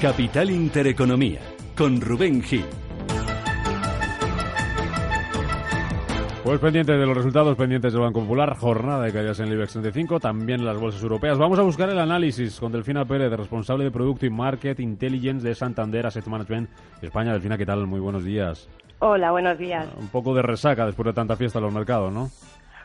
Capital Intereconomía, con Rubén Gil. Pues pendientes de los resultados, pendientes del Banco Popular, jornada de caídas en el IBEX 35, también las bolsas europeas. Vamos a buscar el análisis con Delfina Pérez, responsable de Producto y Market Intelligence de Santander Asset Management España. Delfina, ¿qué tal? Muy buenos días. Hola, buenos días. Un poco de resaca después de tanta fiesta en los mercados, ¿no?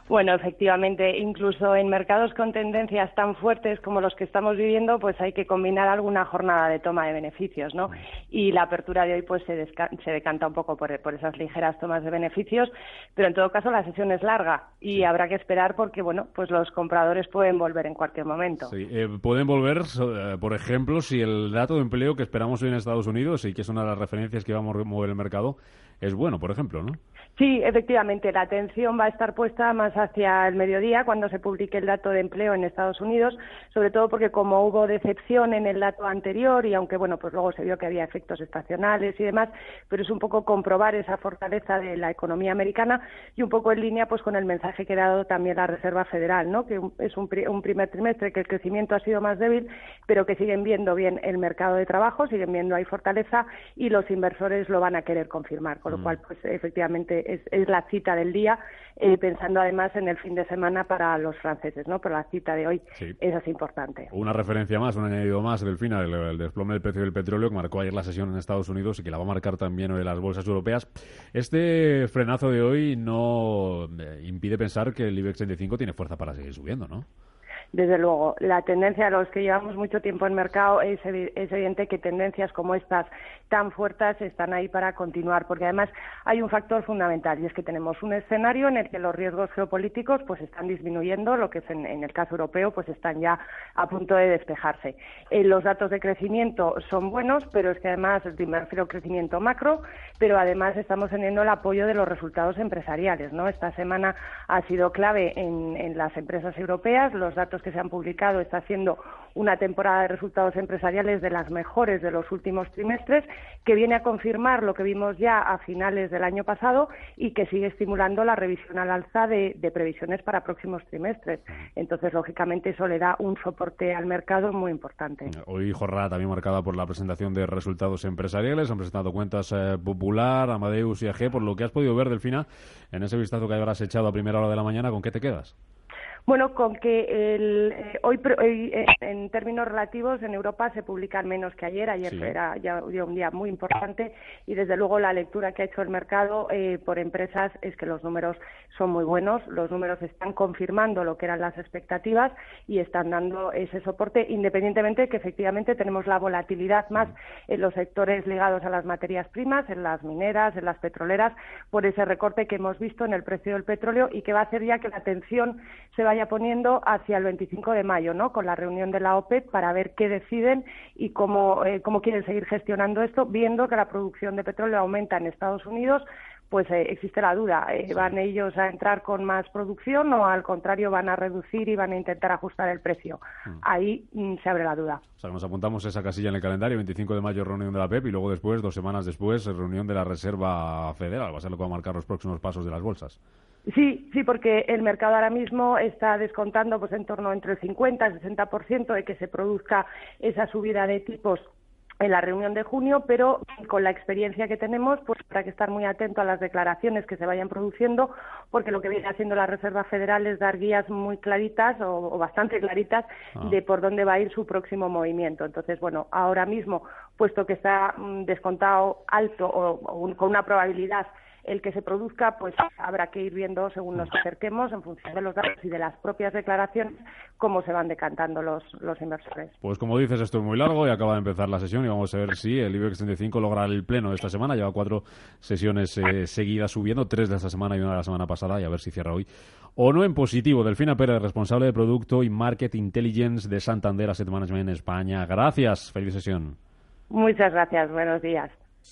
Bueno, efectivamente, incluso en mercados con tendencias tan fuertes como los que estamos viviendo, pues hay que combinar alguna jornada de toma de beneficios, ¿no? Y la apertura de hoy pues se, se decanta un poco por, esas ligeras tomas de beneficios, pero en todo caso la sesión es larga y habrá que esperar porque, bueno, pues los compradores pueden volver en cualquier momento. Sí, eh, pueden volver, eh, por ejemplo, si el dato de empleo que esperamos hoy en Estados Unidos y que es una de las referencias que va a mover el mercado es bueno, por ejemplo, ¿no? Sí, efectivamente, la atención va a estar puesta más hacia el mediodía cuando se publique el dato de empleo en Estados Unidos, sobre todo porque como hubo decepción en el dato anterior y aunque bueno, pues luego se vio que había efectos estacionales y demás, pero es un poco comprobar esa fortaleza de la economía americana y un poco en línea pues con el mensaje que ha dado también la Reserva Federal, ¿no? Que es un, un primer trimestre que el crecimiento ha sido más débil, pero que siguen viendo bien el mercado de trabajo, siguen viendo ahí fortaleza y los inversores lo van a querer confirmar, con lo mm. cual pues efectivamente es, la cita del día, eh, pensando además en el fin de semana para los franceses, ¿no? Pero la cita de hoy es importante. Una referencia más, un añadido más del final, el, desplome del precio del petróleo que marcó ayer la sesión en Estados Unidos y que la va a marcar también hoy las bolsas europeas. Este frenazo de hoy no eh, impide pensar que el IBEX 35 tiene fuerza para seguir subiendo, ¿no? Desde luego, la tendencia a los que llevamos mucho tiempo en mercado es, evidente que tendencias como estas tan fuertes están ahí para continuar, porque además hay un factor fundamental y es que tenemos un escenario en el que los riesgos geopolíticos pues están disminuyendo, lo que es en, el caso europeo pues están ya a punto de despejarse. Eh, los datos de crecimiento son buenos, pero es que además me refiero crecimiento macro, pero además estamos teniendo el apoyo de los resultados empresariales, ¿no? Esta semana ha sido clave en, en las empresas europeas, los datos que se han publicado está haciendo una temporada de resultados empresariales de las mejores de los últimos trimestres, que viene a confirmar lo que vimos ya a finales del año pasado y que sigue estimulando la revisión al alza de, previsiones para próximos trimestres. Entonces, lógicamente, eso le da un soporte al mercado muy importante. Hoy jornada también marcada por la presentación de resultados empresariales. Han presentado cuentas eh, Popular, Amadeus y AG. Por lo que has podido ver, Delfina, en ese vistazo que habrás echado a primera hora de la mañana, ¿con qué te quedas? Bueno, con que el, eh, hoy, eh, en términos relativos en Europa se publican menos que ayer. Ayer era ya un día muy importante y desde luego la lectura que ha hecho el mercado eh, por empresas es que los números son muy buenos. Los números están confirmando lo que eran las expectativas y están dando ese soporte, independientemente de que efectivamente tenemos la volatilidad más en los sectores ligados a las materias primas, en las mineras, en las petroleras, por ese recorte que hemos visto en el precio del petróleo y que va a hacer ya que la atención se vaya vaya poniendo hacia el 25 de mayo, ¿no? Con la reunión de la OPEP para ver qué deciden y cómo, eh, cómo quieren seguir gestionando esto, viendo que la producción de petróleo aumenta en Estados Unidos, pues eh, existe la duda. Eh, ¿Van ellos a entrar con más producción o al contrario van a reducir y van a intentar ajustar el precio? Mm. Ahí mm, se abre la duda. O sea, nos apuntamos esa casilla en el calendario, 25 de mayo reunión de la PEP y luego después, dos semanas después, reunión de la Reserva Federal. Va a ser lo que va a marcar los próximos pasos de las bolsas. Sí, sí, porque el mercado ahora mismo está descontando pues en torno entre el 50 y el 60% de que se produzca esa subida de tipos en la reunión de junio, pero con la experiencia que tenemos, pues habrá que estar muy atento a las declaraciones que se vayan produciendo, porque lo que viene haciendo la Reserva Federal es dar guías muy claritas o, bastante claritas ah. de por dónde va a ir su próximo movimiento. Entonces, bueno, ahora mismo, puesto que está mm, descontado alto o con una probabilidad el que se produzca, pues habrá que ir viendo según nos acerquemos, en función de los datos y de las propias declaraciones, cómo se van decantando los, los inversores. Pues como dices, esto es muy largo y acaba de empezar la sesión y vamos a ver si el IBEX 35 logra el pleno de esta semana. Lleva cuatro sesiones eh, seguidas subiendo, tres de esta semana y una de la semana pasada, y a ver si cierra hoy o no en positivo. Delfina Pérez, responsable de Producto y Market Intelligence de Santander Asset Management en España. Gracias, feliz sesión. Muchas gracias, buenos días.